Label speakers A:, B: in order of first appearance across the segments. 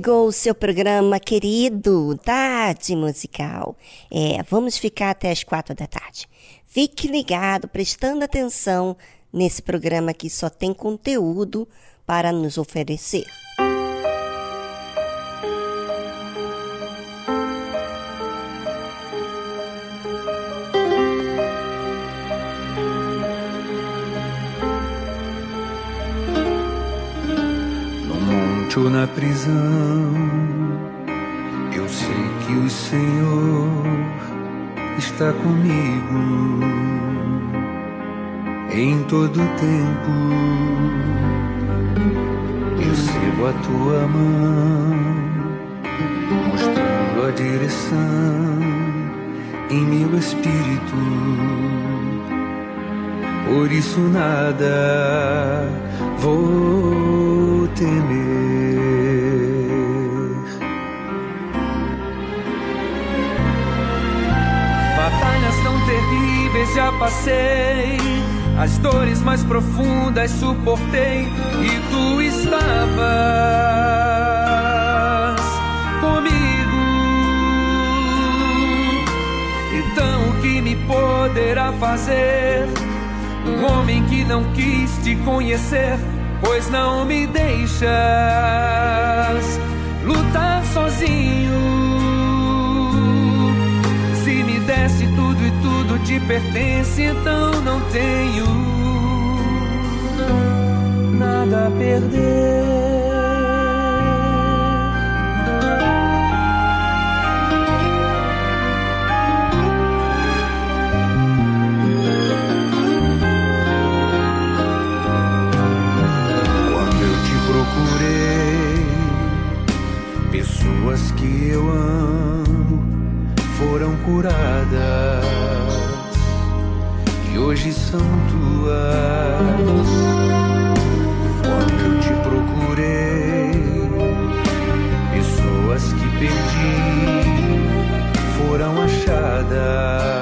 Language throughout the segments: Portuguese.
A: Chegou o seu programa querido, Tarde Musical. É, vamos ficar até as quatro da tarde. Fique ligado, prestando atenção nesse programa que só tem conteúdo para nos oferecer.
B: Estou na prisão. Eu sei que o Senhor está comigo em todo tempo. Eu sigo a tua mão, mostrando a direção em meu espírito. Por isso nada vou temer.
C: terríveis já passei, as dores mais profundas suportei e tu estavas comigo. Então o que me poderá fazer? Um homem que não quis te conhecer, pois não me deixas lutar sozinho. Se me desse tudo e tudo te pertence, então não tenho nada a perder.
B: Pessoas que eu amo foram curadas e hoje são tuas. Quando eu te procurei, pessoas que perdi foram achadas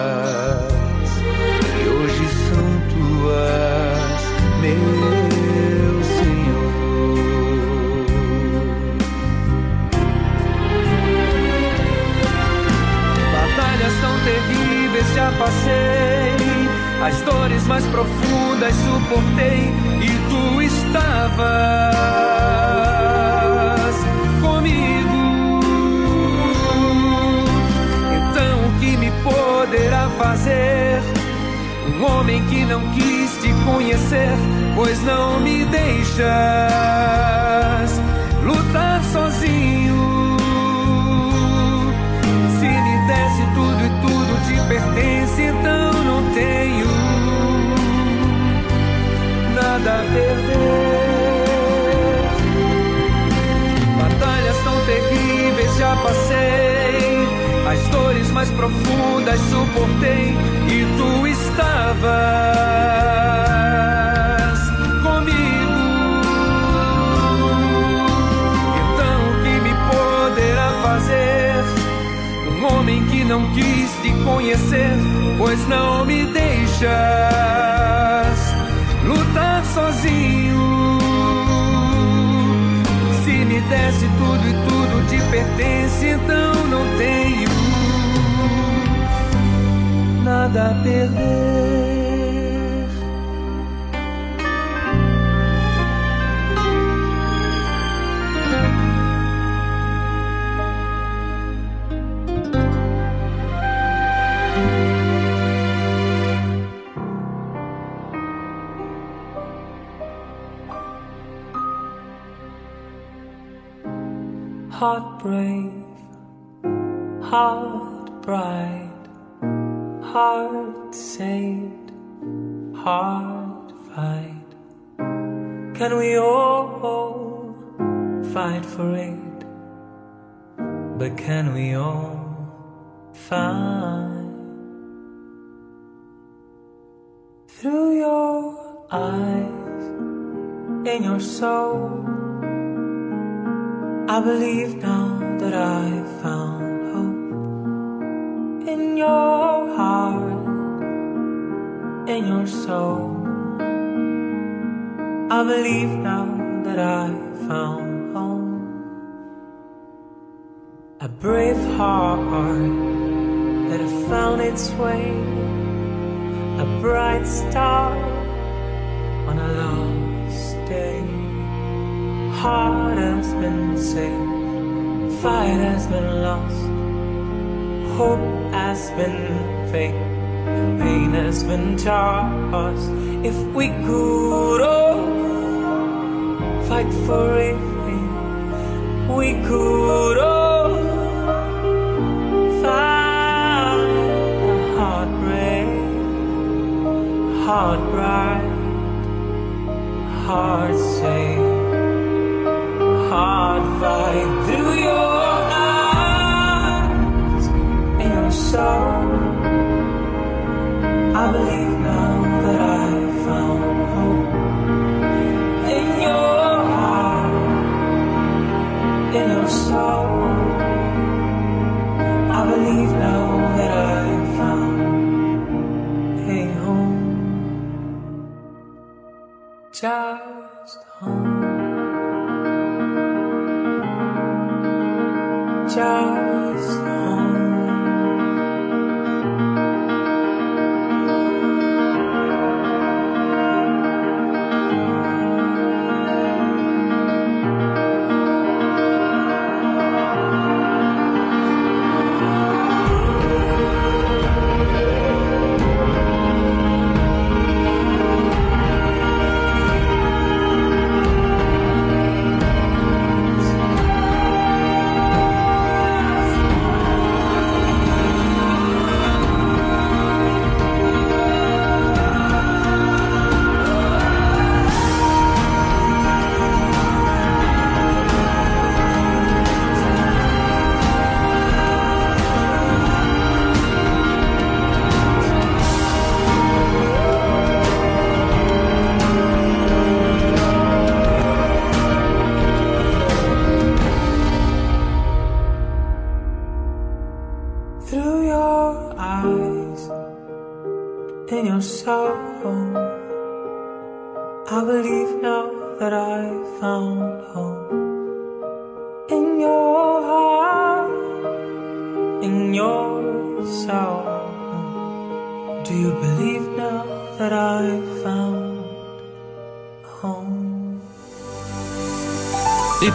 C: passei As dores mais profundas suportei e tu estavas comigo. Então o que me poderá fazer? Um homem que não quis te conhecer, pois não me deixas tenho nada a perder. Batalhas tão terríveis já passei, as dores mais profundas suportei e tu estavas comigo. Então o que me poderá fazer? Um homem que não quis te conhecer, pois não me deixas lutar sozinho. Se me desse tudo e tudo te pertence, então não tenho nada a perder.
D: Heart bright, heart saved, heart fight. Can we all fight for it? But can we all find through your eyes in your soul? I believe now that I found in your heart, in your soul. I believe now that I found home. A brave heart that has found its way, a bright star on a lost day heart has been saved, fight has been lost, hope has been fake, pain has been tossed. If we could all fight for it, we could all find a heartbreak, heart bright, heart safe hard fight through your soul. I believe now that I found hope in your heart, in your soul. I believe now that I found a home, just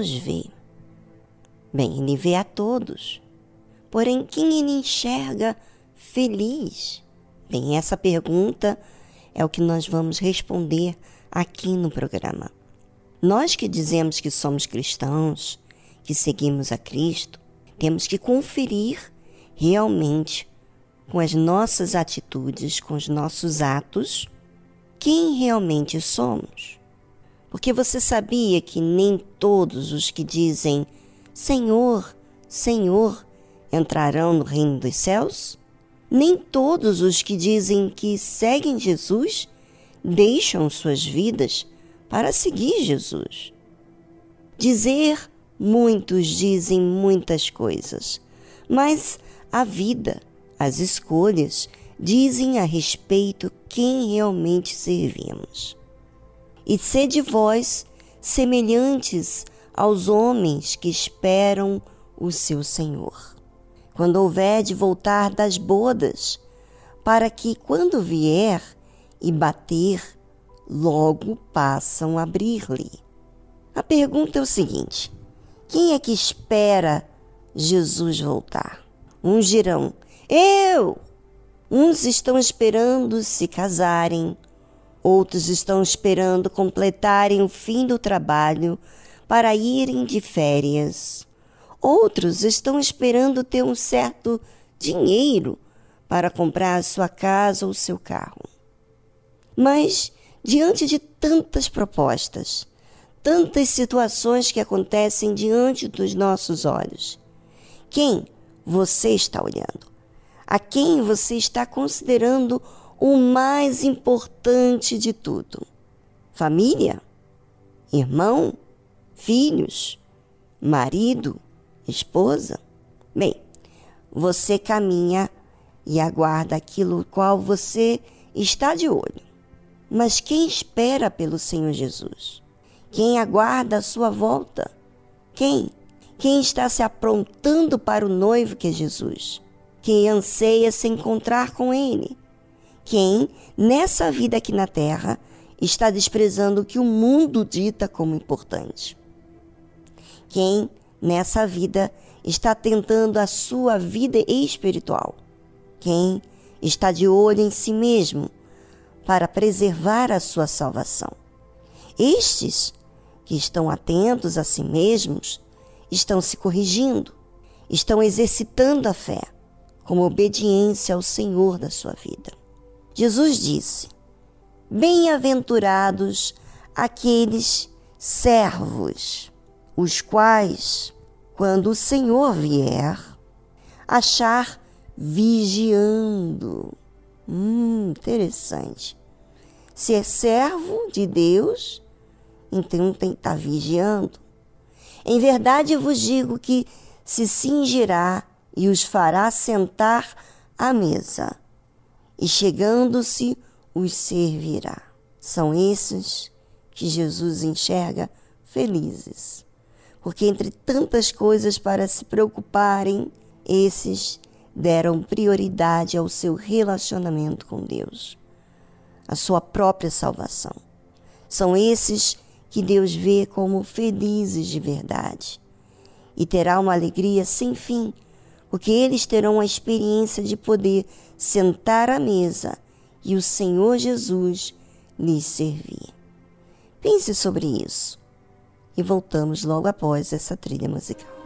A: Deus vê? Bem, Ele vê a todos. Porém, quem Ele enxerga feliz? Bem, essa pergunta é o que nós vamos responder aqui no programa. Nós que dizemos que somos cristãos, que seguimos a Cristo, temos que conferir realmente com as nossas atitudes, com os nossos atos, quem realmente somos. Porque você sabia que nem todos os que dizem Senhor, Senhor entrarão no reino dos céus? Nem todos os que dizem que seguem Jesus deixam suas vidas para seguir Jesus. Dizer, muitos dizem muitas coisas, mas a vida, as escolhas, dizem a respeito quem realmente servimos. E sede vós semelhantes aos homens que esperam o seu Senhor. Quando houver de voltar das bodas, para que, quando vier e bater, logo passam a abrir-lhe. A pergunta é o seguinte: quem é que espera Jesus voltar? Uns dirão, eu! Uns estão esperando se casarem, outros estão esperando completarem o fim do trabalho para irem de férias. Outros estão esperando ter um certo dinheiro para comprar sua casa ou seu carro. Mas, diante de tantas propostas, tantas situações que acontecem diante dos nossos olhos, quem você está olhando? A quem você está considerando o mais importante de tudo? Família? Irmão? filhos, marido, esposa? Bem, você caminha e aguarda aquilo qual você está de olho. Mas quem espera pelo Senhor Jesus? Quem aguarda a sua volta? Quem? Quem está se aprontando para o noivo que é Jesus? Quem anseia se encontrar com Ele? Quem, nessa vida aqui na terra, está desprezando o que o mundo dita como importante? quem nessa vida está tentando a sua vida espiritual, quem está de olho em si mesmo para preservar a sua salvação. Estes que estão atentos a si mesmos estão se corrigindo, estão exercitando a fé como obediência ao Senhor da sua vida. Jesus disse: Bem-aventurados aqueles servos os quais, quando o Senhor vier, achar vigiando. Hum, interessante. Se é servo de Deus, então tem que estar vigiando. Em verdade vos digo que se cingirá e os fará sentar à mesa, e chegando-se os servirá. São esses que Jesus enxerga felizes porque entre tantas coisas para se preocuparem, esses deram prioridade ao seu relacionamento com Deus, a sua própria salvação. São esses que Deus vê como felizes de verdade e terá uma alegria sem fim, porque eles terão a experiência de poder sentar à mesa e o Senhor Jesus lhes servir. Pense sobre isso e voltamos logo após essa trilha musical.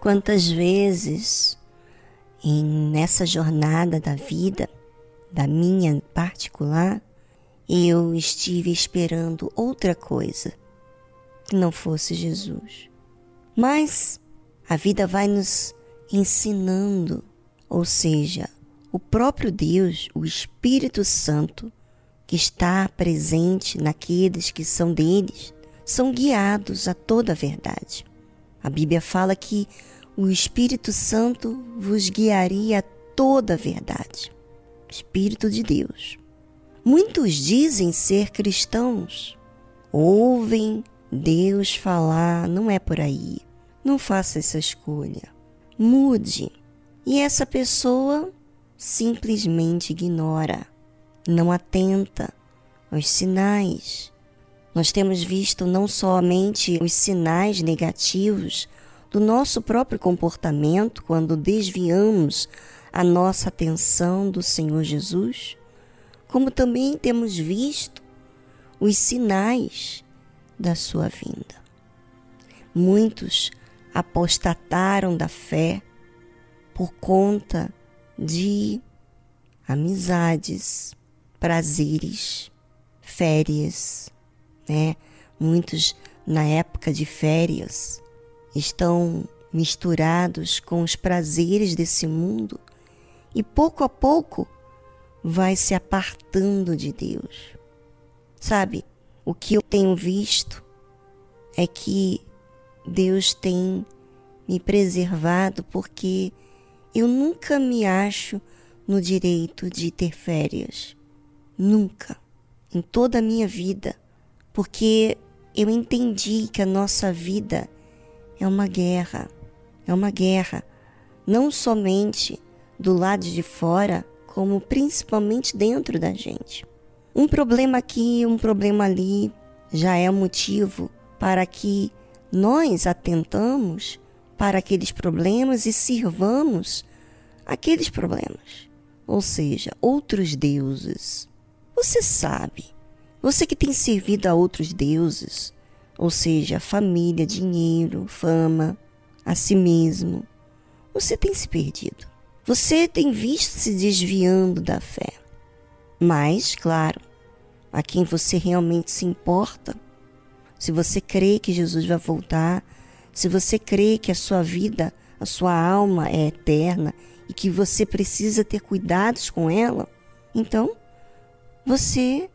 A: Quantas vezes em nessa jornada da vida, da minha particular, eu estive esperando outra coisa que não fosse Jesus. Mas a vida vai nos ensinando, ou seja, o próprio Deus, o Espírito Santo, que está presente naqueles que são deles, são guiados a toda a verdade. A Bíblia fala que o Espírito Santo vos guiaria a toda a verdade. Espírito de Deus. Muitos dizem ser cristãos, ouvem Deus falar, não é por aí. Não faça essa escolha. Mude. E essa pessoa simplesmente ignora, não atenta aos sinais. Nós temos visto não somente os sinais negativos do nosso próprio comportamento quando desviamos a nossa atenção do Senhor Jesus, como também temos visto os sinais da sua vinda. Muitos apostataram da fé por conta de amizades, prazeres, férias, né? Muitos na época de férias estão misturados com os prazeres desse mundo e pouco a pouco vai se apartando de Deus. Sabe, o que eu tenho visto é que Deus tem me preservado porque eu nunca me acho no direito de ter férias. Nunca. Em toda a minha vida. Porque eu entendi que a nossa vida é uma guerra. É uma guerra. Não somente do lado de fora, como principalmente dentro da gente. Um problema aqui, um problema ali, já é motivo para que nós atentamos para aqueles problemas e sirvamos aqueles problemas. Ou seja, outros deuses. Você sabe, você que tem servido a outros deuses, ou seja, família, dinheiro, fama, a si mesmo, você tem se perdido. Você tem visto se desviando da fé. Mas, claro, a quem você realmente se importa, se você crê que Jesus vai voltar, se você crê que a sua vida, a sua alma é eterna e que você precisa ter cuidados com ela, então você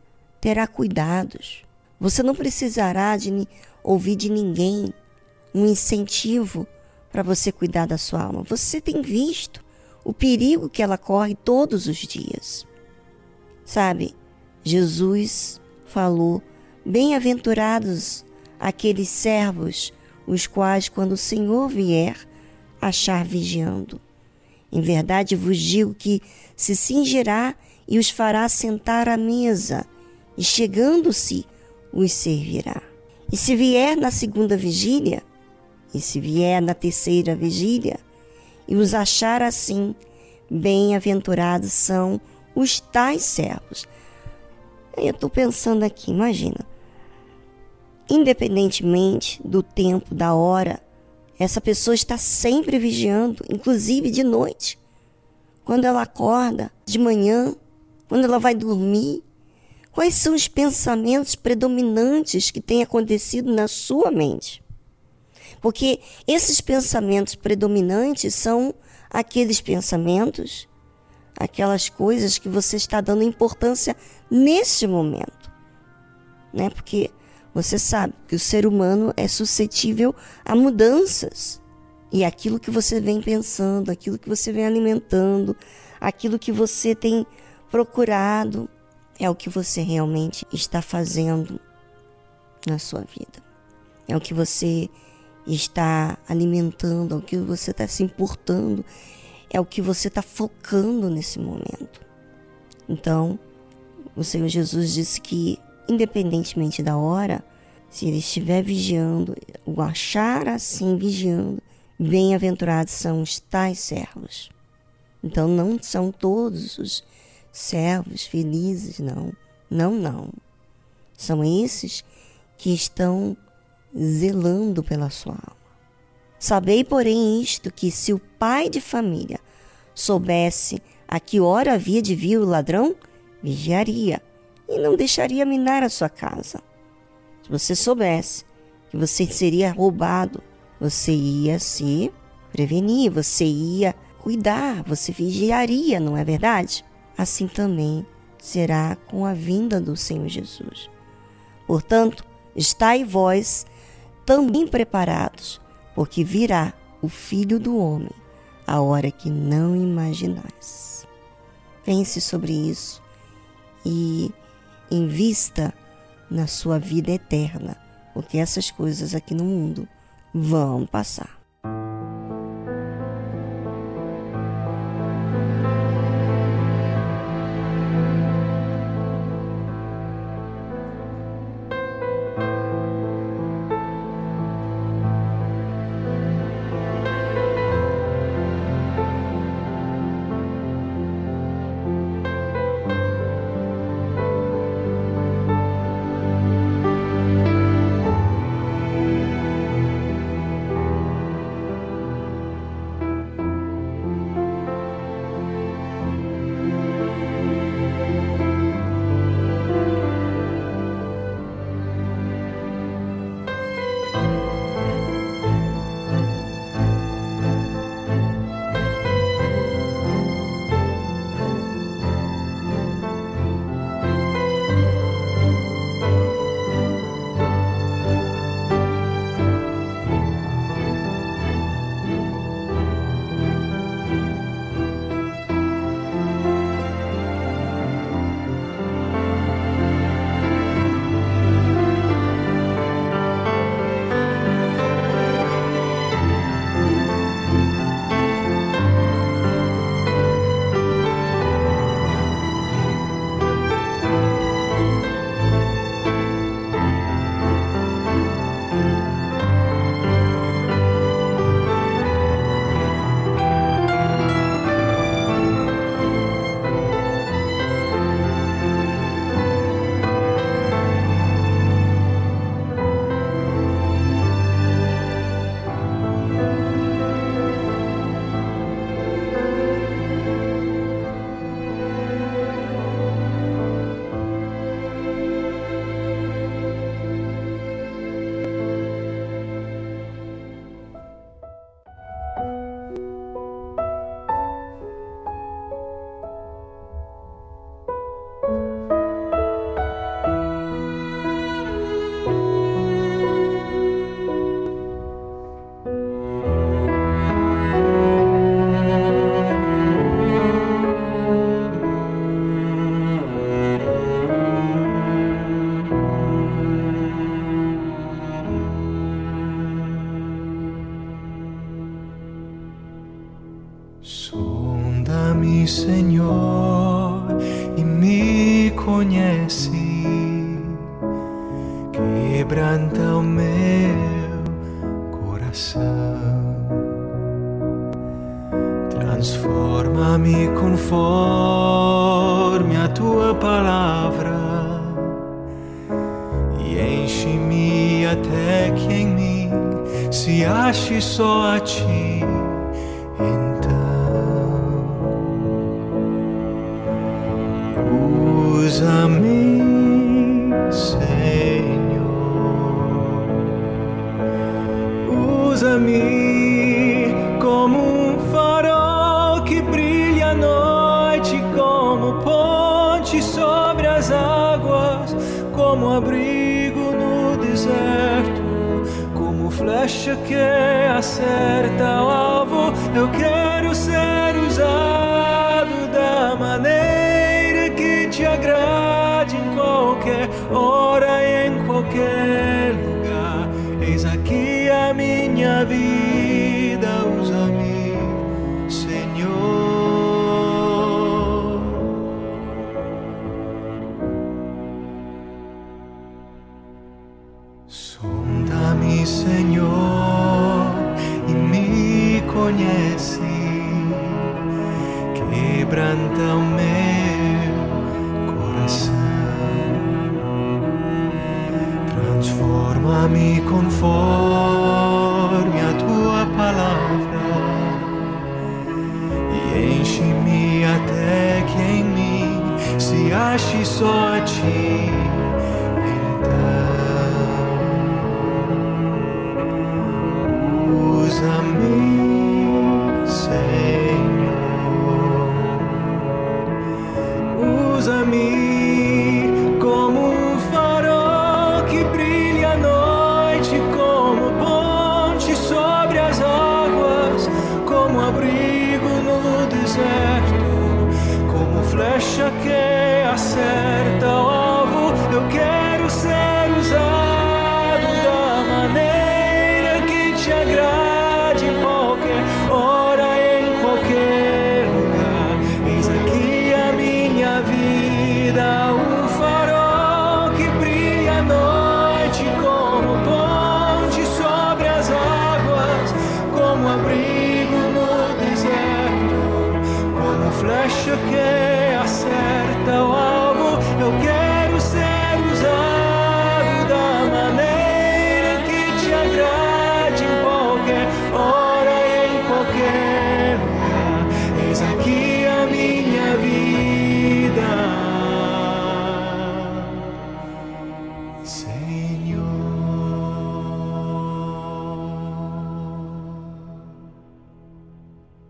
A: terá cuidados. Você não precisará de ouvir de ninguém um incentivo para você cuidar da sua alma. Você tem visto o perigo que ela corre todos os dias. Sabe, Jesus falou Bem-aventurados aqueles servos, os quais, quando o Senhor vier, achar vigiando. Em verdade vos digo que se cingirá e os fará sentar à mesa, e chegando-se, os servirá. E se vier na segunda vigília, e se vier na terceira vigília, e os achar assim, bem-aventurados são os tais servos. Eu estou pensando aqui, imagina, independentemente do tempo, da hora, essa pessoa está sempre vigiando, inclusive de noite. Quando ela acorda, de manhã, quando ela vai dormir. Quais são os pensamentos predominantes que têm acontecido na sua mente? Porque esses pensamentos predominantes são aqueles pensamentos, aquelas coisas que você está dando importância nesse momento. Né? Porque você sabe que o ser humano é suscetível a mudanças. E aquilo que você vem pensando, aquilo que você vem alimentando, aquilo que você tem procurado, é o que você realmente está fazendo na sua vida. É o que você está alimentando, é o que você está se importando, é o que você está focando nesse momento. Então, o Senhor Jesus disse que independentemente da hora, se ele estiver vigiando, o achar assim vigiando, bem-aventurados são os tais servos. Então não são todos os servos felizes, não. Não, não. São esses que estão zelando pela sua alma. Sabei, porém, isto: que se o pai de família soubesse a que hora havia de vir o ladrão, vigiaria e não deixaria minar a sua casa. Se você soubesse que você seria roubado, você ia se prevenir, você ia cuidar, você vigiaria, não é verdade? Assim também será com a vinda do Senhor Jesus. Portanto, estai vós também preparados, porque virá o Filho do Homem a hora que não imaginais. Pense sobre isso e invista na sua vida eterna, porque essas coisas aqui no mundo vão passar.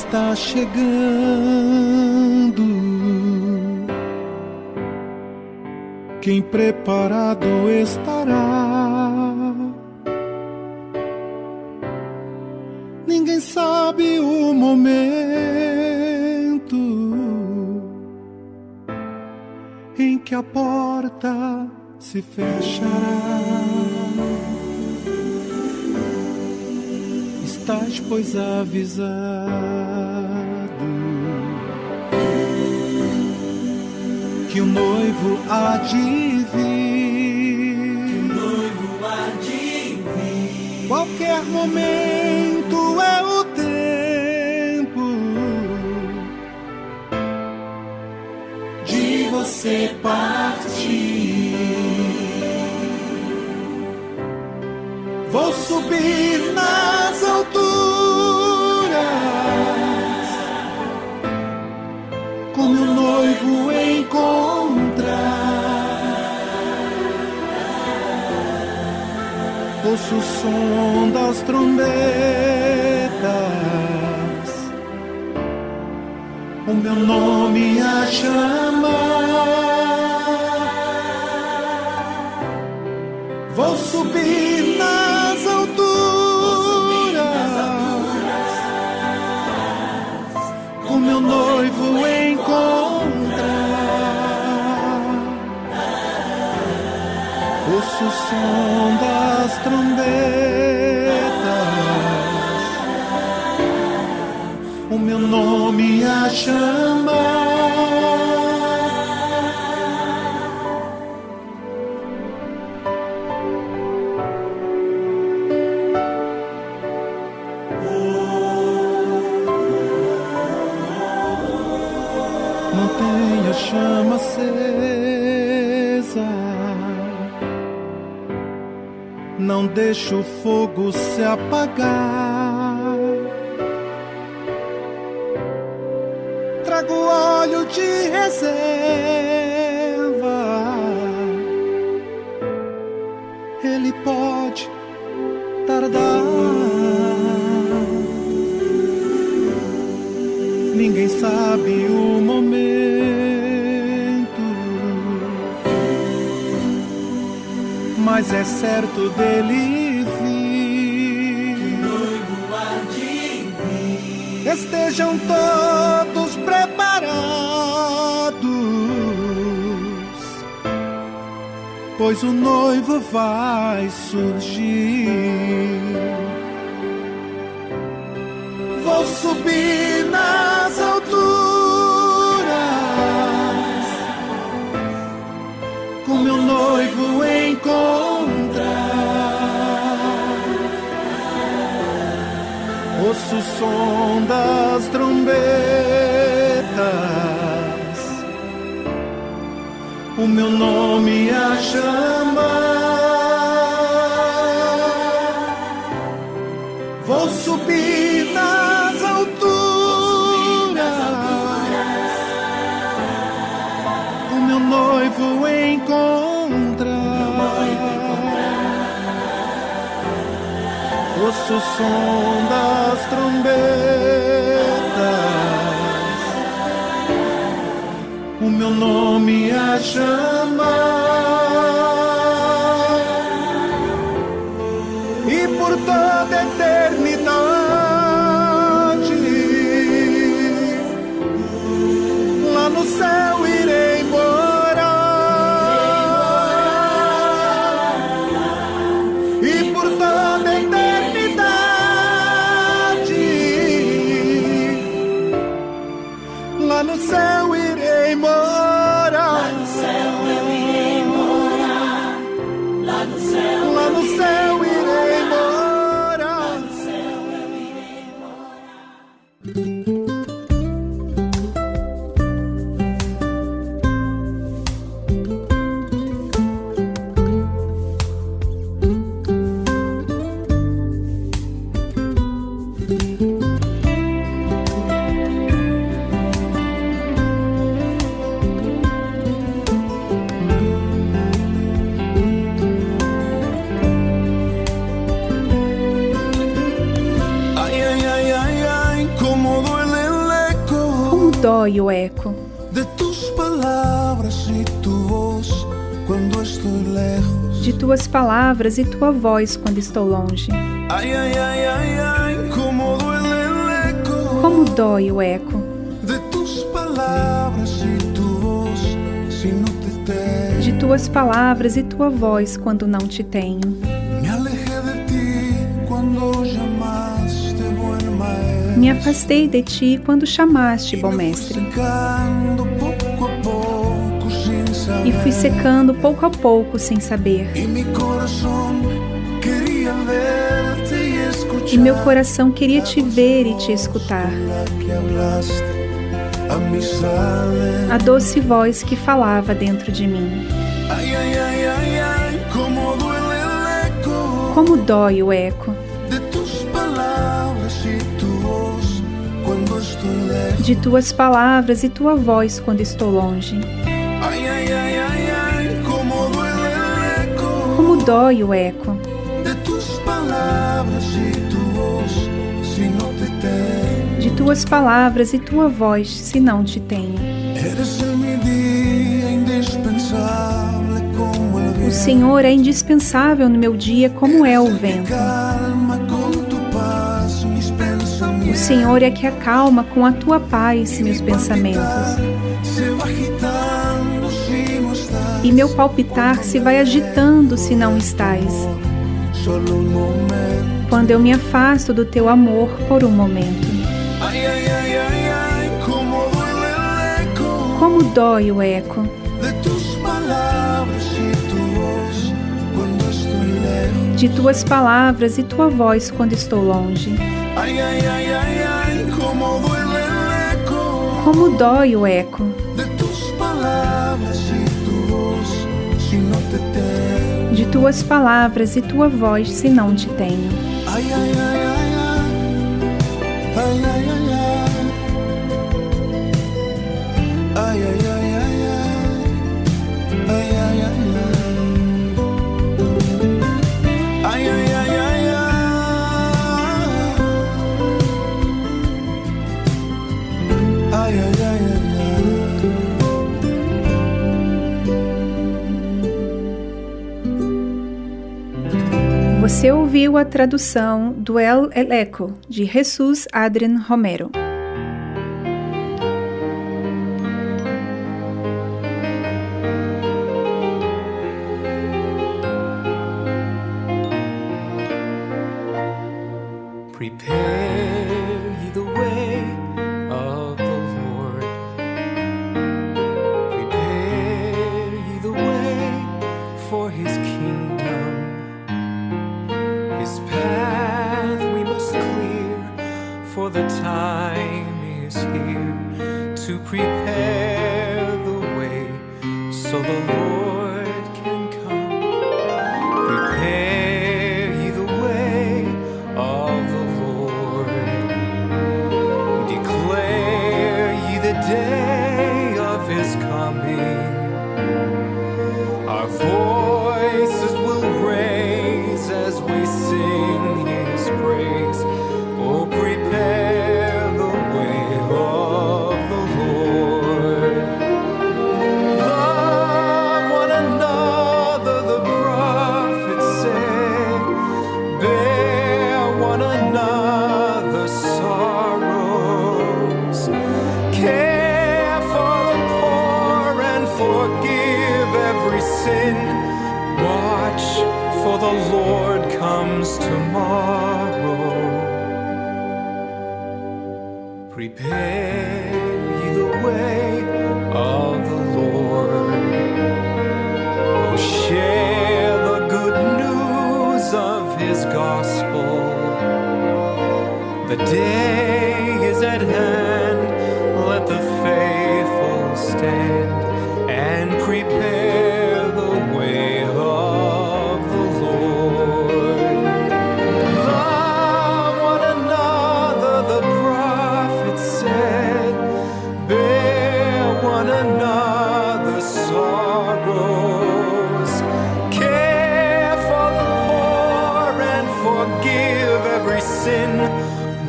E: Está chegando. Quem preparado estará? Ninguém sabe o momento em que a porta se fechará. estás, pois, avisado que o noivo há de vir.
F: Que o noivo há de vir.
E: Qualquer momento é o tempo
F: de você partir.
E: Vou subir nas alturas com meu noivo encontrar. Ouço o som das trombetas, o meu nome a chamar. Vou subir nas alturas, com meu noivo encontrar. Ouço o som nome a chamar. Mantenha a chama acesa. Não deixe o fogo se apagar. De pois o noivo vai surgir. Vou subir nas alturas com meu noivo encontrar. Ouço o som das trombetas, meu nome a chamar. Vou subir nas alturas, o meu noivo encontrar. Ouço o som das trombetas, meu nome a chamar.
G: Como o eco
H: de tus palabras y tu voz cuando estoy lejos.
G: de tuas palavras e tua voz quando estou longe.
H: Ay, ay, ay, ay, ay, cómo duele el eco
G: Como dói o eco
H: de tus palabras y tu voz si no te tengo.
G: de tuas palavras e tua voz quando não te tenho.
H: Me
G: afastei de ti quando chamaste, bom mestre, e fui secando pouco a pouco sem saber. E meu coração queria te ver e te escutar.
H: A
G: doce voz que falava dentro de mim. Como dói o eco
H: de
G: tuas palavras e tua voz quando estou longe.
H: Ay, cómo duele el eco
G: Como dói o eco
H: de tus palabras y tu voz si no te tengo.
G: de tuas palavras e tua voz se não te tenho.
H: Como
G: O. Senhor é indispensável no meu dia, como é o vento. Senhor é que acalma com a tua paz meus pensamentos. E meu palpitar se vai agitando se não estás. Quando eu me afasto do teu amor por um momento. Como dói o eco
H: de
G: tuas palavras e tua voz quando estou longe.
H: Ay, ay, ay,
G: Como dói o eco.
H: De
G: tuas palavras e tua voz se não te tenho.
H: Ay, ay, ay,
G: Você ouviu a tradução do El Eleco de Jesus Adrian Romero.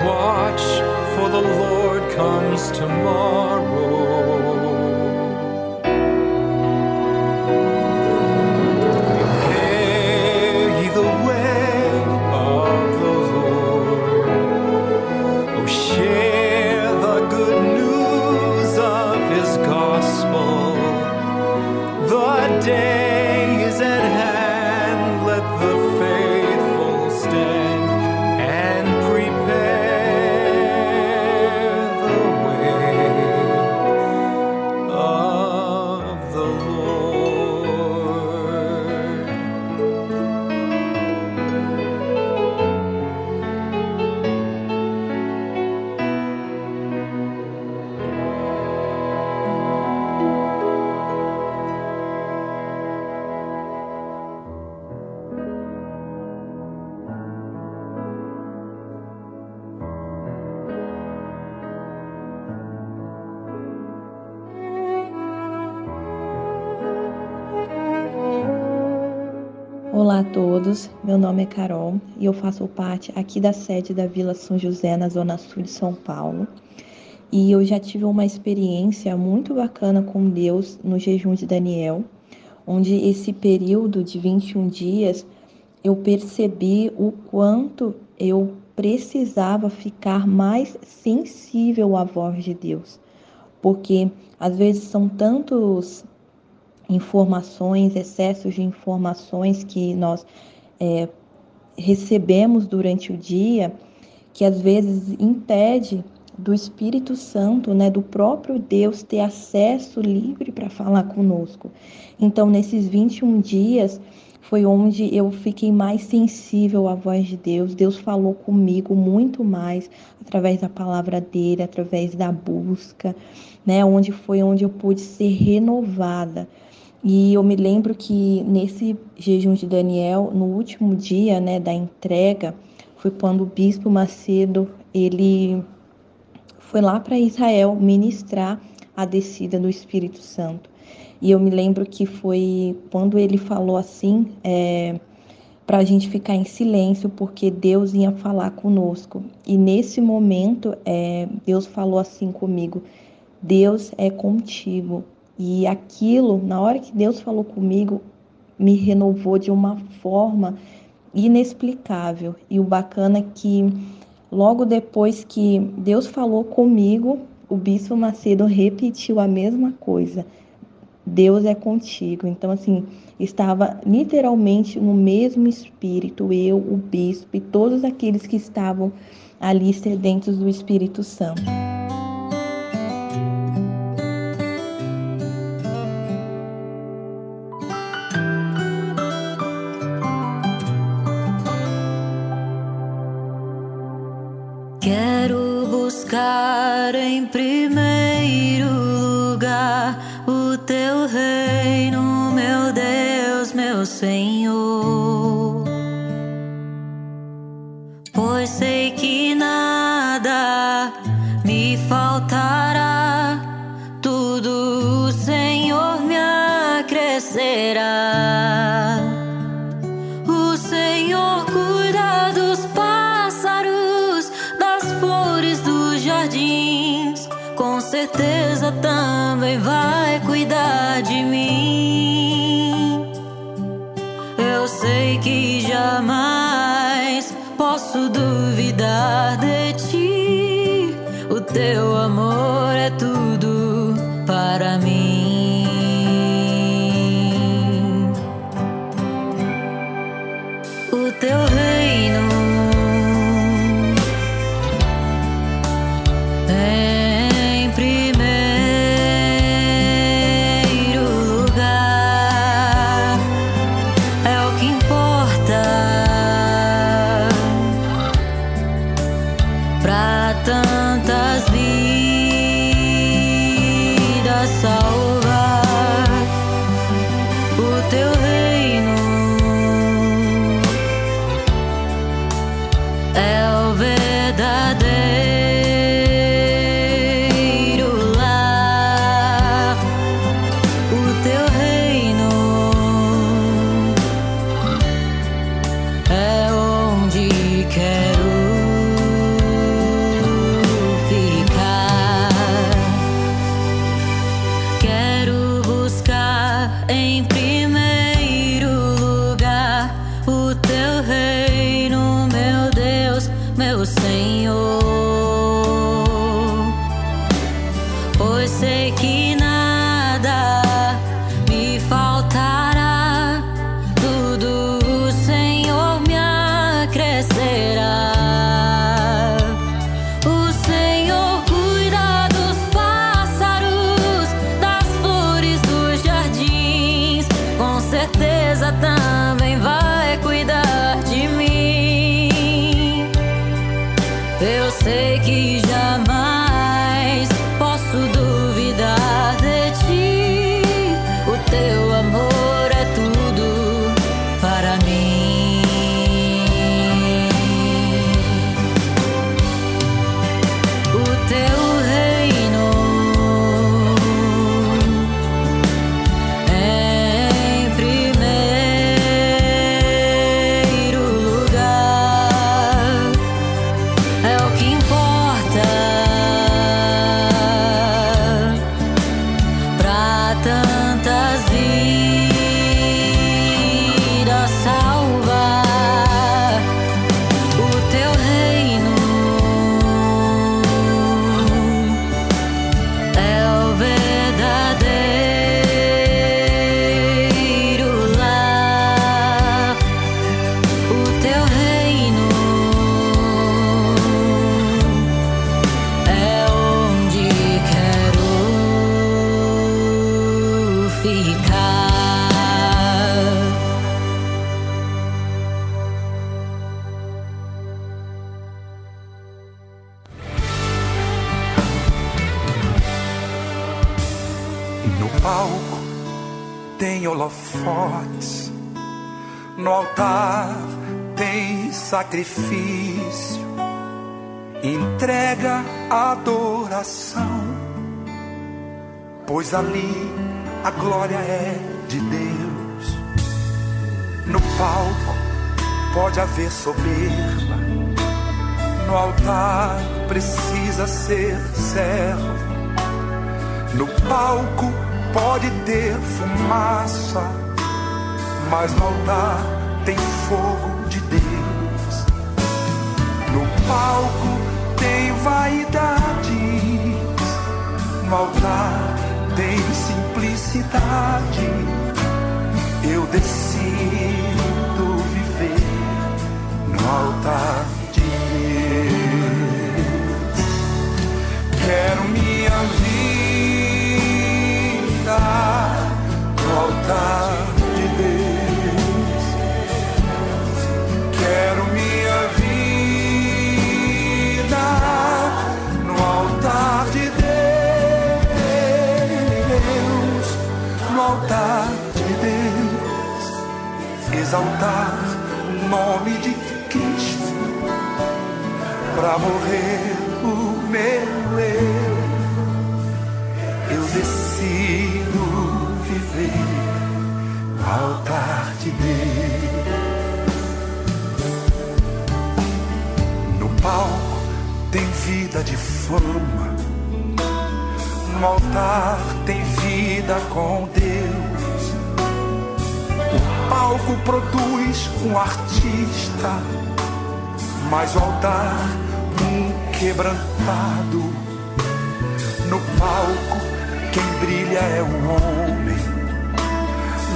C: Watch, for the Lord comes tomorrow.
I: Meu nome é Carol e eu faço parte aqui da sede da Vila São José, na Zona Sul de São Paulo. E eu já tive uma experiência muito bacana com Deus no jejum de Daniel, onde esse período de 21 dias eu percebi o quanto eu precisava ficar mais sensível à voz de Deus, porque às vezes são tantos informações, excessos de informações que nós é, recebemos durante o dia, que às vezes impede do Espírito Santo, né, do próprio Deus ter acesso livre para falar conosco. Então, nesses 21 dias, foi onde eu fiquei mais sensível à voz de Deus. Deus falou comigo muito mais através da palavra dele, através da busca, né? Onde foi onde eu pude ser renovada. E eu me lembro que nesse jejum de Daniel, no último dia, né, da entrega, foi quando o bispo Macedo, ele foi lá para Israel ministrar a descida do Espírito Santo. E eu me lembro que foi quando ele falou assim, é, para a gente ficar em silêncio, porque Deus ia falar conosco. E nesse momento, é, Deus falou assim comigo: Deus é contigo. E aquilo, na hora que Deus falou comigo, me renovou de uma forma inexplicável. E o bacana é que logo depois que Deus falou comigo, o bispo Macedo repetiu a mesma coisa. Deus é contigo. Então, assim, estava literalmente no mesmo espírito, eu, o bispo e todos aqueles que estavam ali sedentos do Espírito Santo.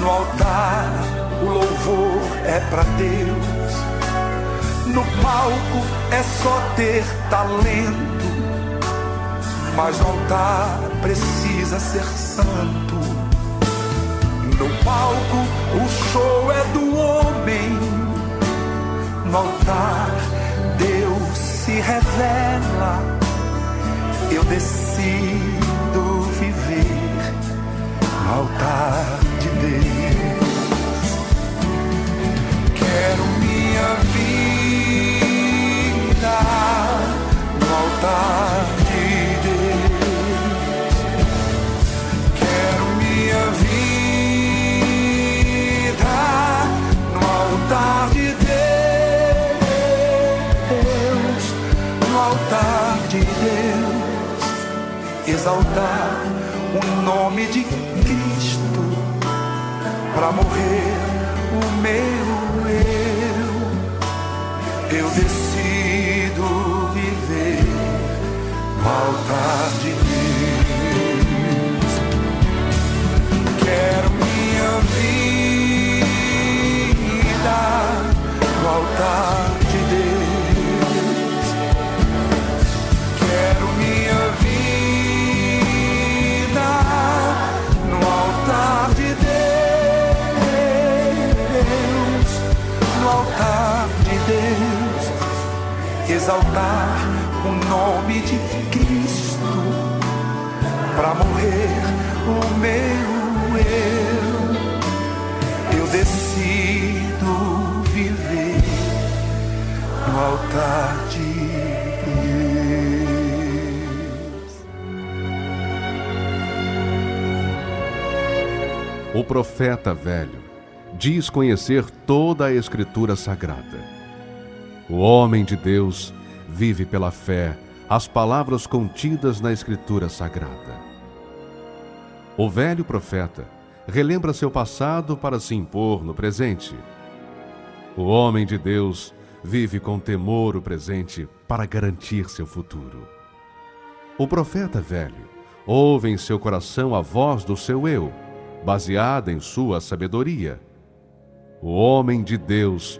J: no altar o louvor é para Deus. No palco é só ter talento, mas no altar precisa ser santo. No palco o show é do homem, no altar Deus se revela. Eu decido viver no altar de Deus. Quero minha vida no altar de Deus. Quero minha vida no altar de Deus. No altar de Deus. Exaltar o nome de Deus pra morrer o meu eu. Eu decido viver no de exaltar o
K: nome de Cristo para morrer o meu eu. Eu decido viver no altar de
L: O profeta velho diz conhecer toda a Escritura Sagrada. O homem de Deus vive pela fé as palavras contidas na Escritura Sagrada. O velho profeta relembra seu passado para se impor no presente. O homem de Deus vive com temor o presente para garantir seu futuro. O profeta velho ouve em seu coração a voz do seu eu baseada em sua sabedoria. O homem de Deus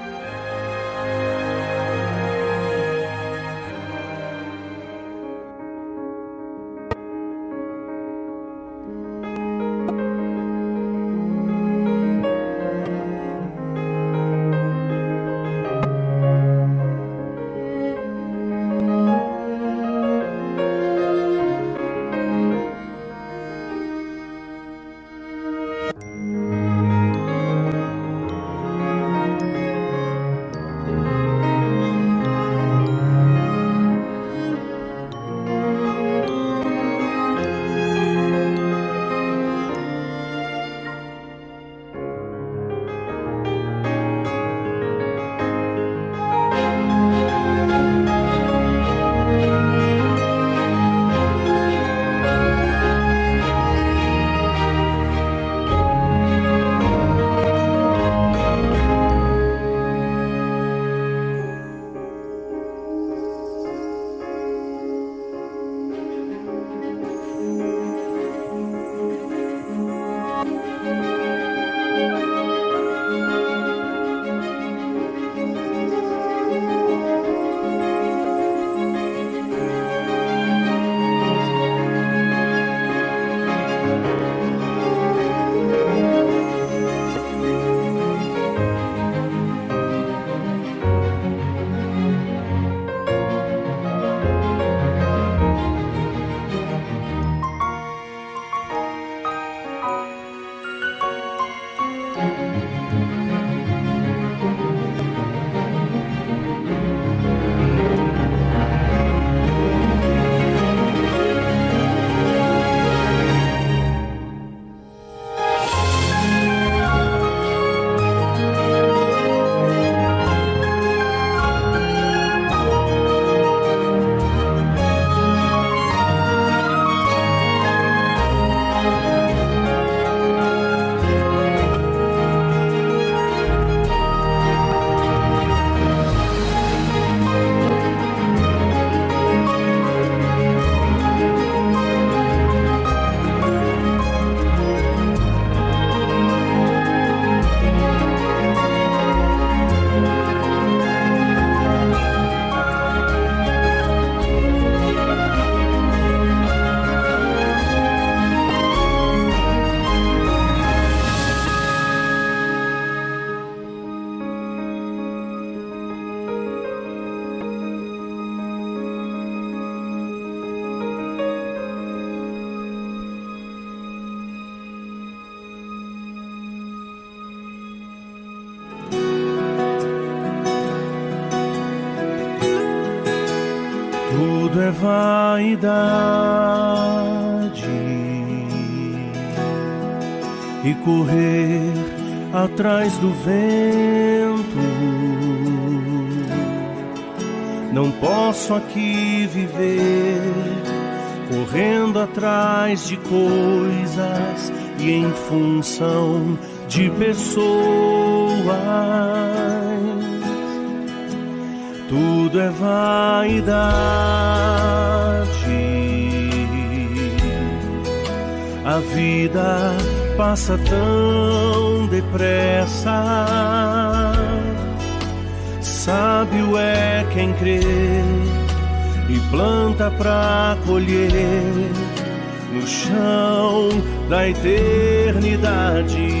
M: Tudo é vaidade e correr atrás do vento. Não posso aqui viver correndo atrás de coisas e em função de pessoas tudo é vaidade. A vida passa tão depressa. Sábio é quem crê e planta pra colher no chão da eternidade.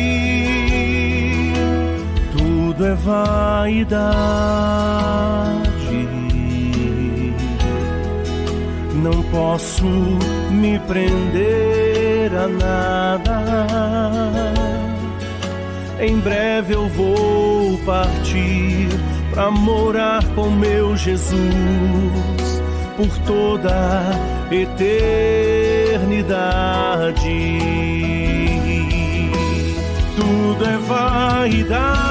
M: É vaidade, não posso me prender a nada. Em breve eu vou partir para morar com meu Jesus por toda eternidade. Tudo é vaidade.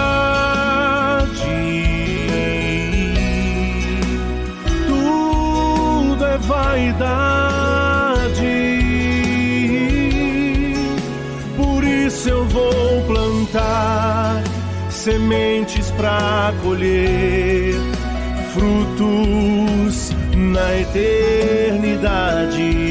M: Vaidade. Por isso eu vou plantar sementes para colher frutos na eternidade.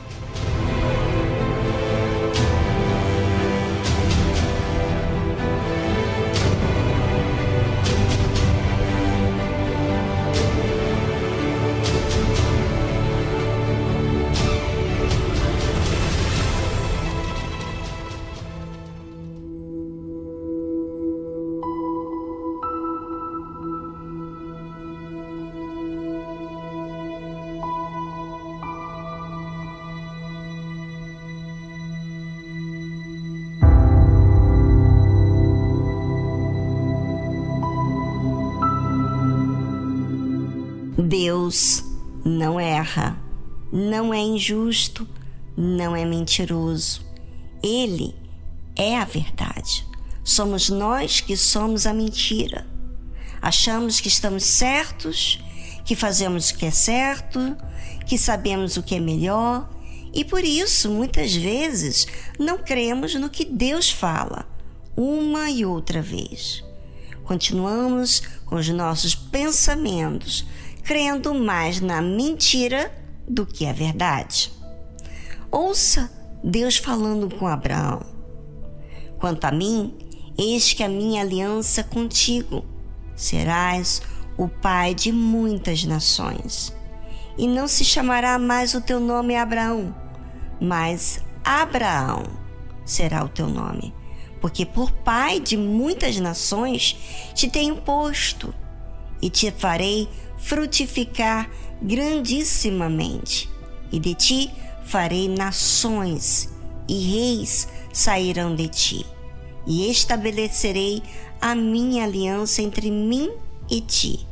A: Deus não erra, não é injusto, não é mentiroso. Ele é a verdade. Somos nós que somos a mentira. Achamos que estamos certos, que fazemos o que é certo, que sabemos o que é melhor e por isso muitas vezes não cremos no que Deus fala, uma e outra vez. Continuamos com os nossos pensamentos crendo mais na mentira do que a verdade. Ouça Deus falando com Abraão: Quanto a mim, eis que a minha aliança contigo serás o pai de muitas nações. E não se chamará mais o teu nome Abraão, mas Abraão será o teu nome, porque por pai de muitas nações te tenho posto e te farei frutificar grandissimamente, e de ti farei nações, e reis sairão de ti, e estabelecerei a minha aliança entre mim e ti,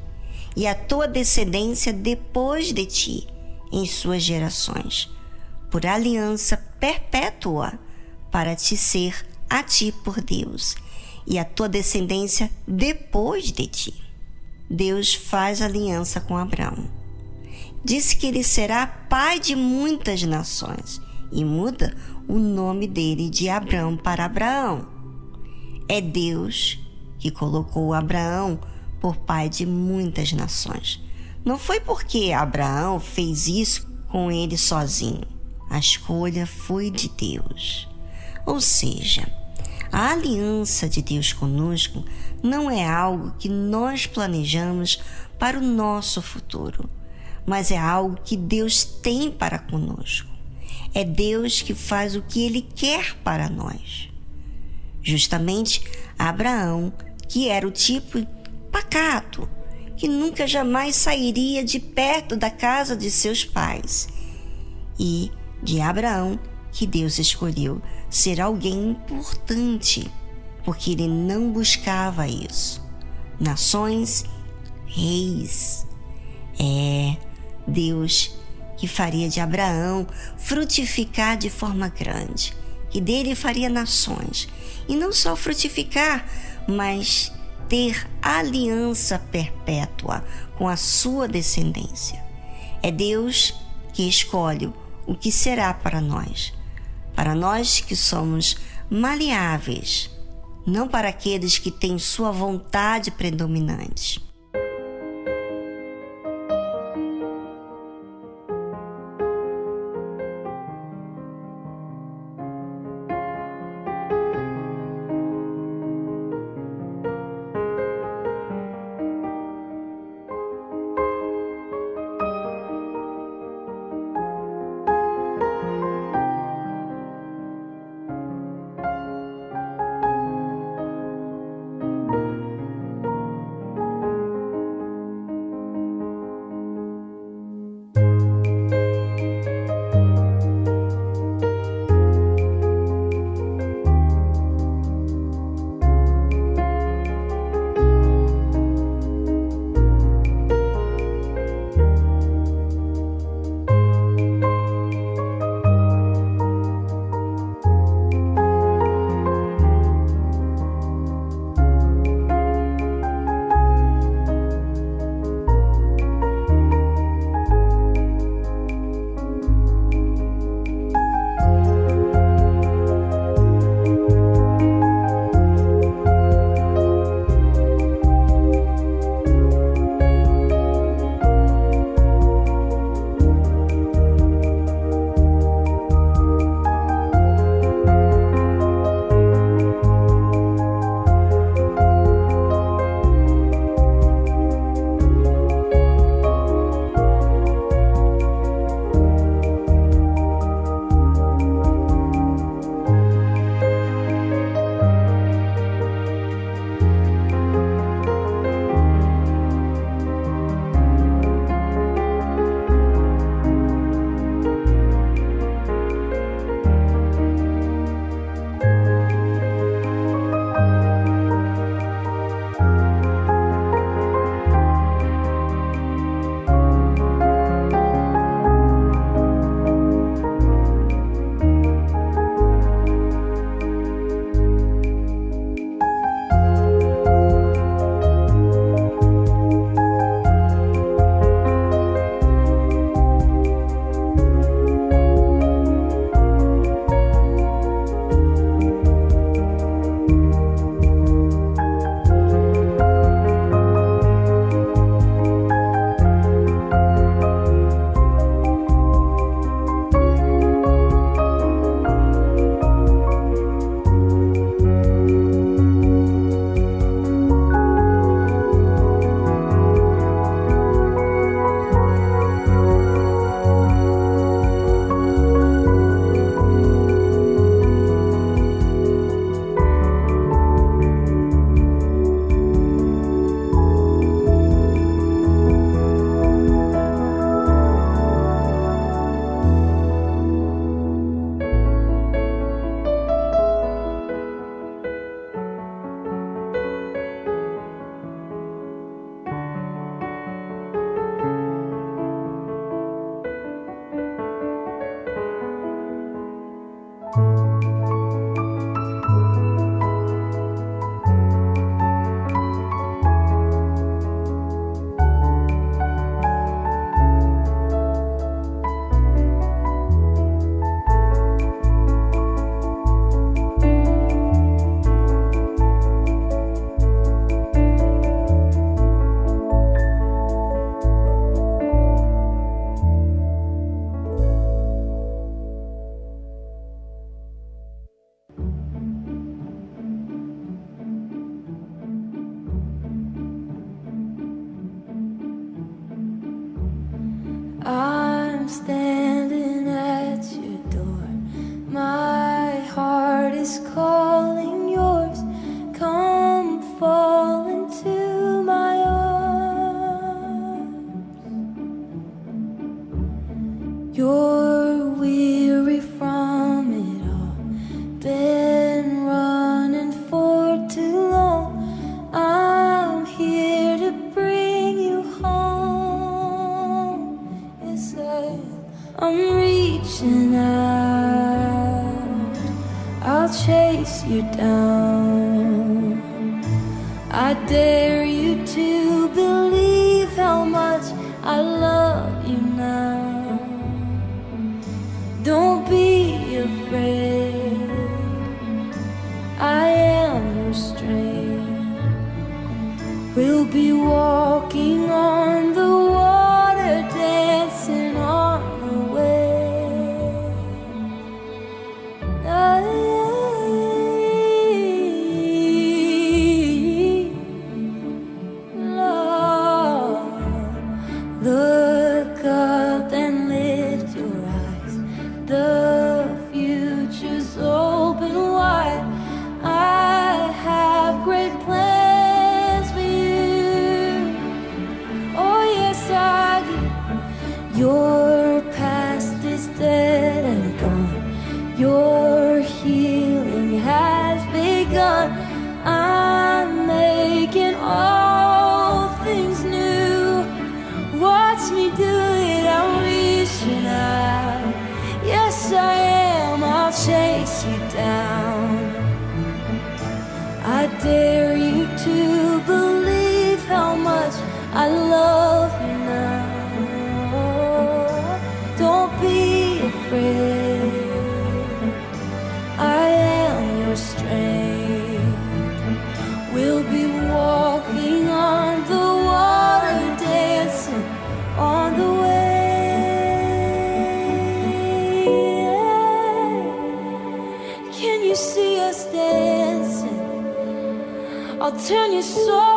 A: e a tua descendência depois de ti, em suas gerações, por aliança perpétua, para te ser a ti por Deus, e a tua descendência depois de ti. Deus faz aliança com Abraão. Disse que ele será pai de muitas nações e muda o nome dele de Abraão para Abraão. É Deus que colocou Abraão por pai de muitas nações. Não foi porque Abraão fez isso com ele sozinho. A escolha foi de Deus. Ou seja, a aliança de Deus conosco não é algo que nós planejamos para o nosso futuro, mas é algo que Deus tem para conosco. É Deus que faz o que Ele quer para nós. Justamente Abraão, que era o tipo pacato, que nunca jamais sairia de perto da casa de seus pais, e de Abraão, que Deus escolheu ser alguém importante, porque ele não buscava isso. Nações, reis. É Deus que faria de Abraão frutificar de forma grande, que dele faria nações. E não só frutificar, mas ter aliança perpétua com a sua descendência. É Deus que escolhe o que será para nós para nós que somos maleáveis, não para aqueles que têm sua vontade predominante.
N: Look up and turn your sorrow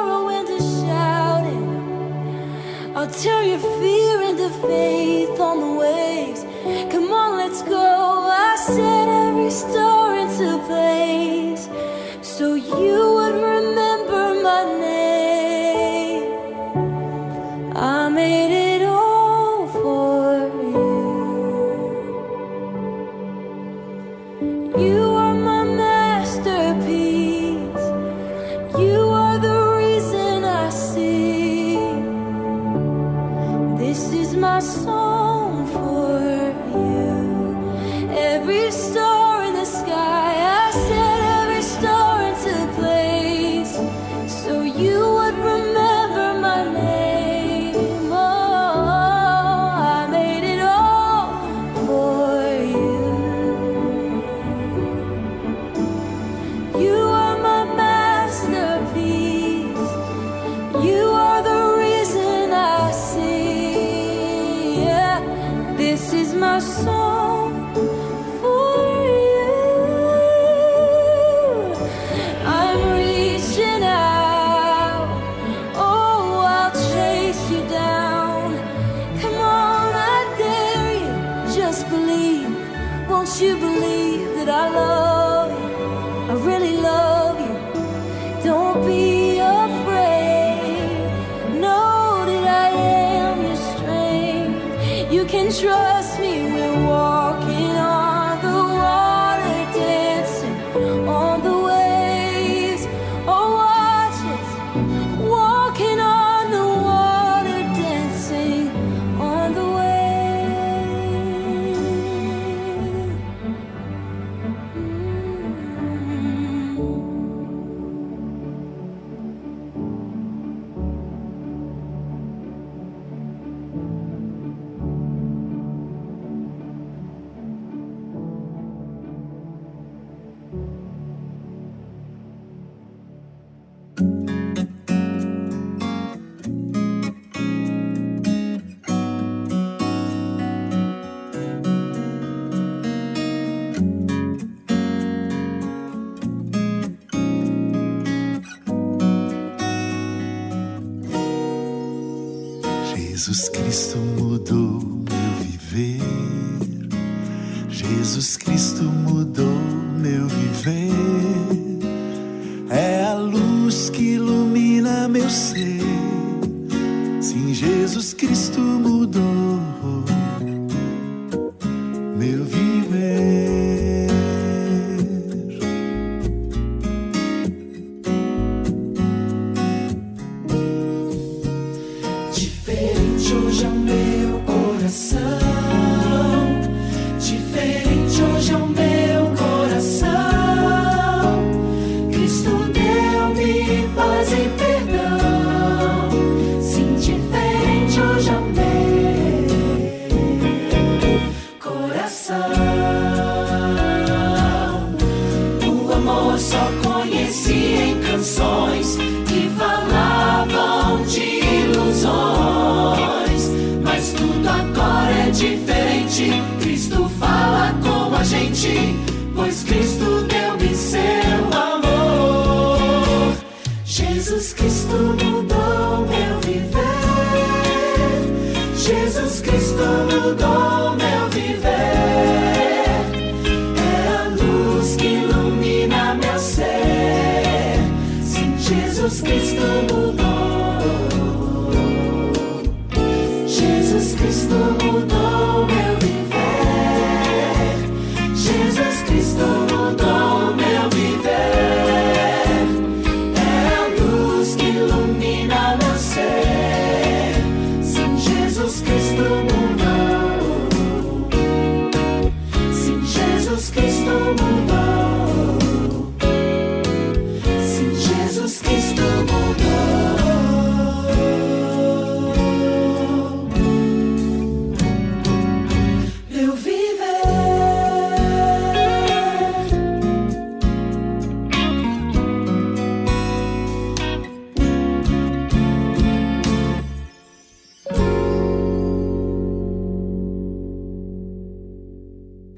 E: Jesus Cristo mudou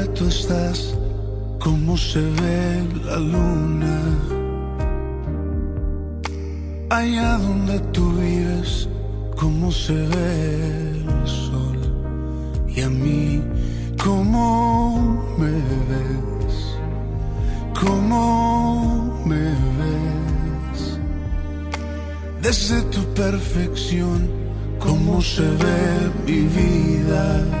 E: Donde tú estás, cómo se ve la luna. Allá donde tú vives, cómo se ve el sol. Y a mí, cómo me ves, cómo me ves. Desde tu perfección, cómo se ve mi vida.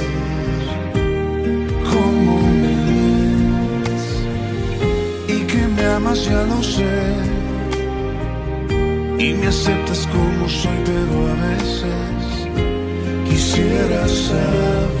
E: lo sé. Y me aceptas como soy, pero a veces quisiera saber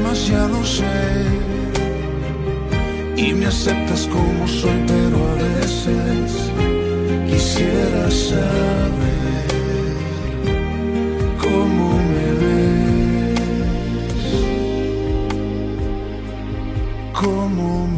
E: lo sé. Y me aceptas como soy, pero a veces quisiera saber cómo me ves. cómo me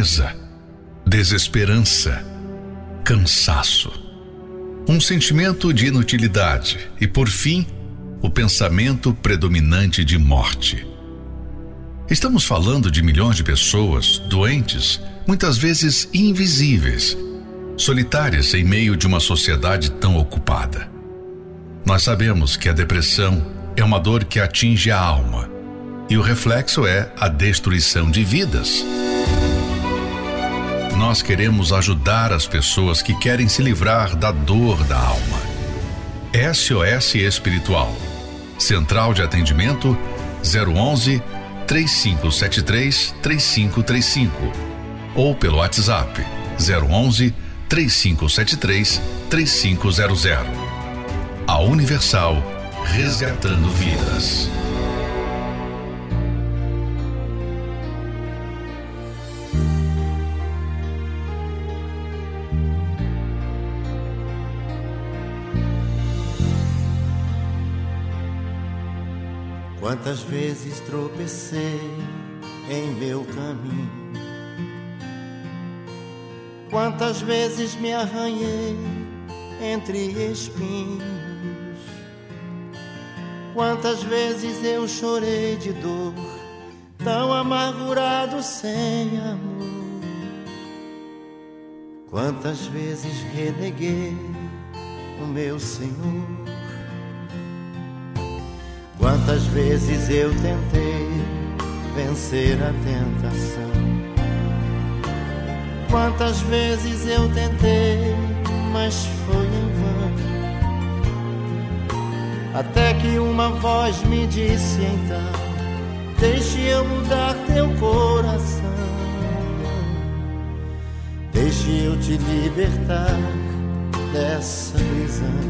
L: tristeza, desesperança, cansaço, um sentimento de inutilidade e, por fim, o pensamento predominante de morte. Estamos falando de milhões de pessoas doentes, muitas vezes invisíveis, solitárias em meio de uma sociedade tão ocupada. Nós sabemos que a depressão é uma dor que atinge a alma e o reflexo é a destruição de vidas. Nós queremos ajudar as pessoas que querem se livrar da dor da alma. SOS Espiritual. Central de Atendimento 011 3573 3535 ou pelo WhatsApp 011 3573 3500. A Universal resgatando vidas.
O: Quantas vezes tropecei em meu caminho, quantas vezes me arranhei entre espinhos, quantas vezes eu chorei de dor, tão amargurado sem amor, quantas vezes reneguei o meu Senhor. Quantas vezes eu tentei vencer a tentação? Quantas vezes eu tentei, mas foi em vão. Até que uma voz me disse então: Deixe eu mudar teu coração. Deixe eu te libertar dessa prisão.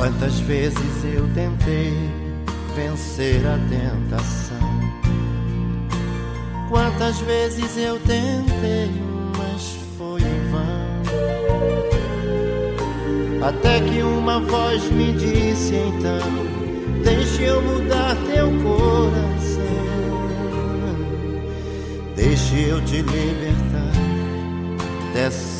O: Quantas vezes eu tentei vencer a tentação? Quantas vezes eu tentei, mas foi em vão. Até que uma voz me disse então: Deixe eu mudar teu coração. Deixe eu te libertar dessa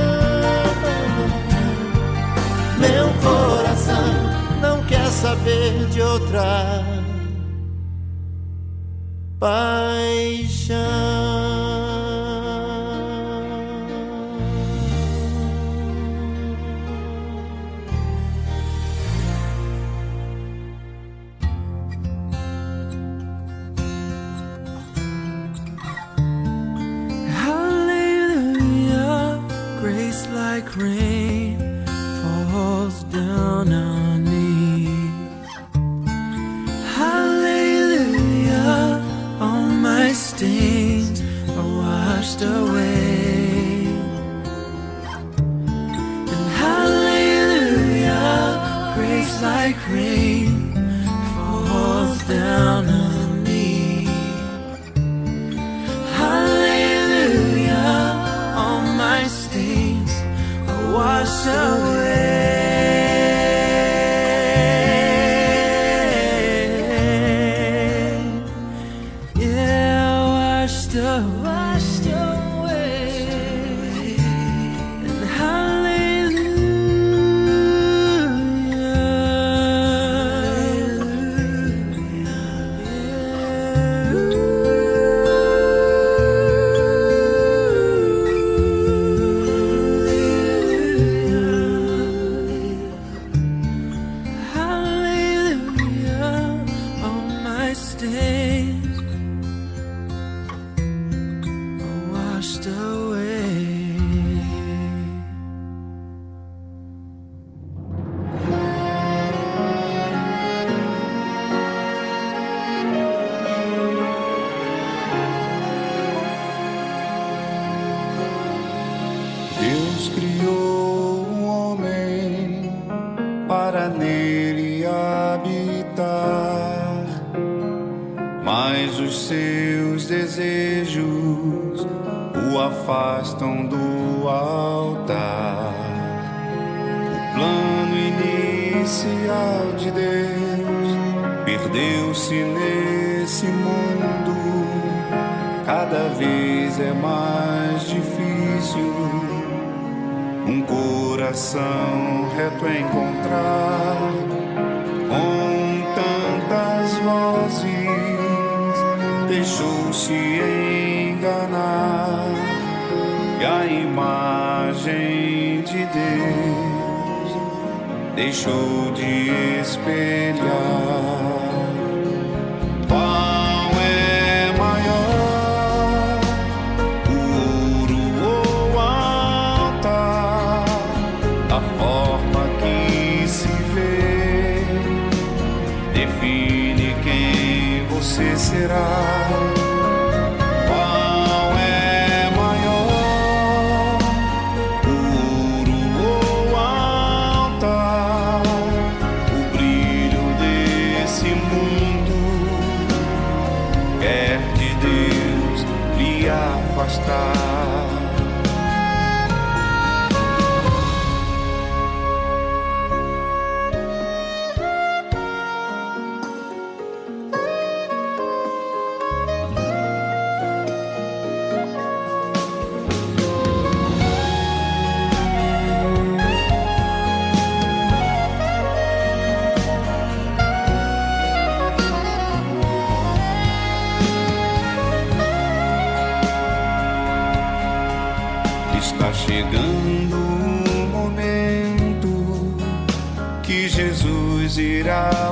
O: Meu coração não quer saber de outra paixão.
N: Like rain
K: so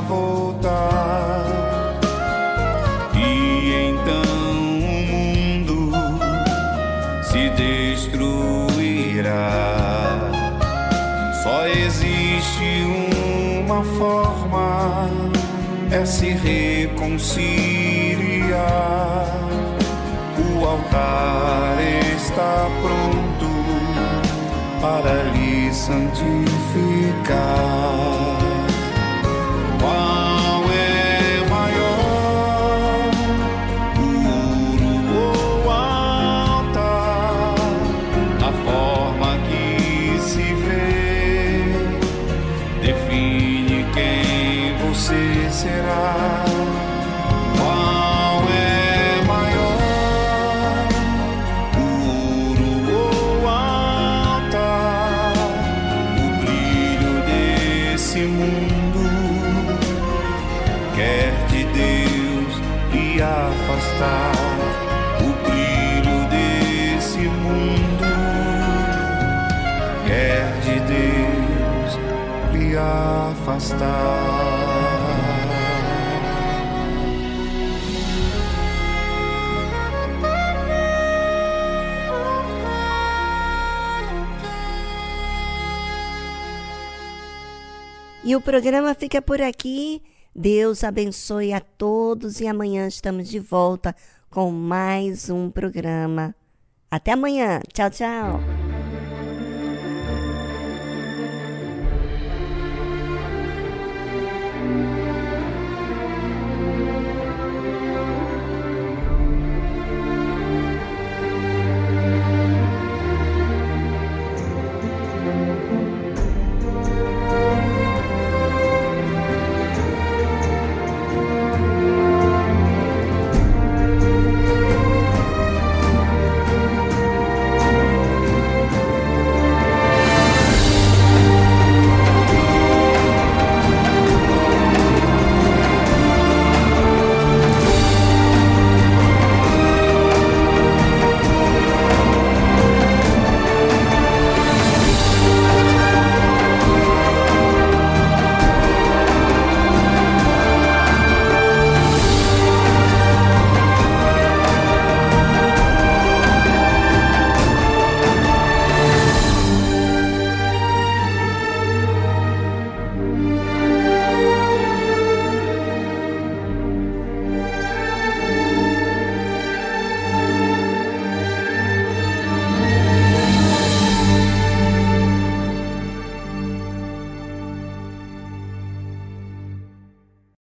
K: voltar. E então o mundo se destruirá. Só existe uma forma: é se reconciliar. O altar está pronto para lhe santificar.
A: E o programa fica por aqui. Deus abençoe a todos e amanhã estamos de volta com mais um programa. Até amanhã. Tchau, tchau.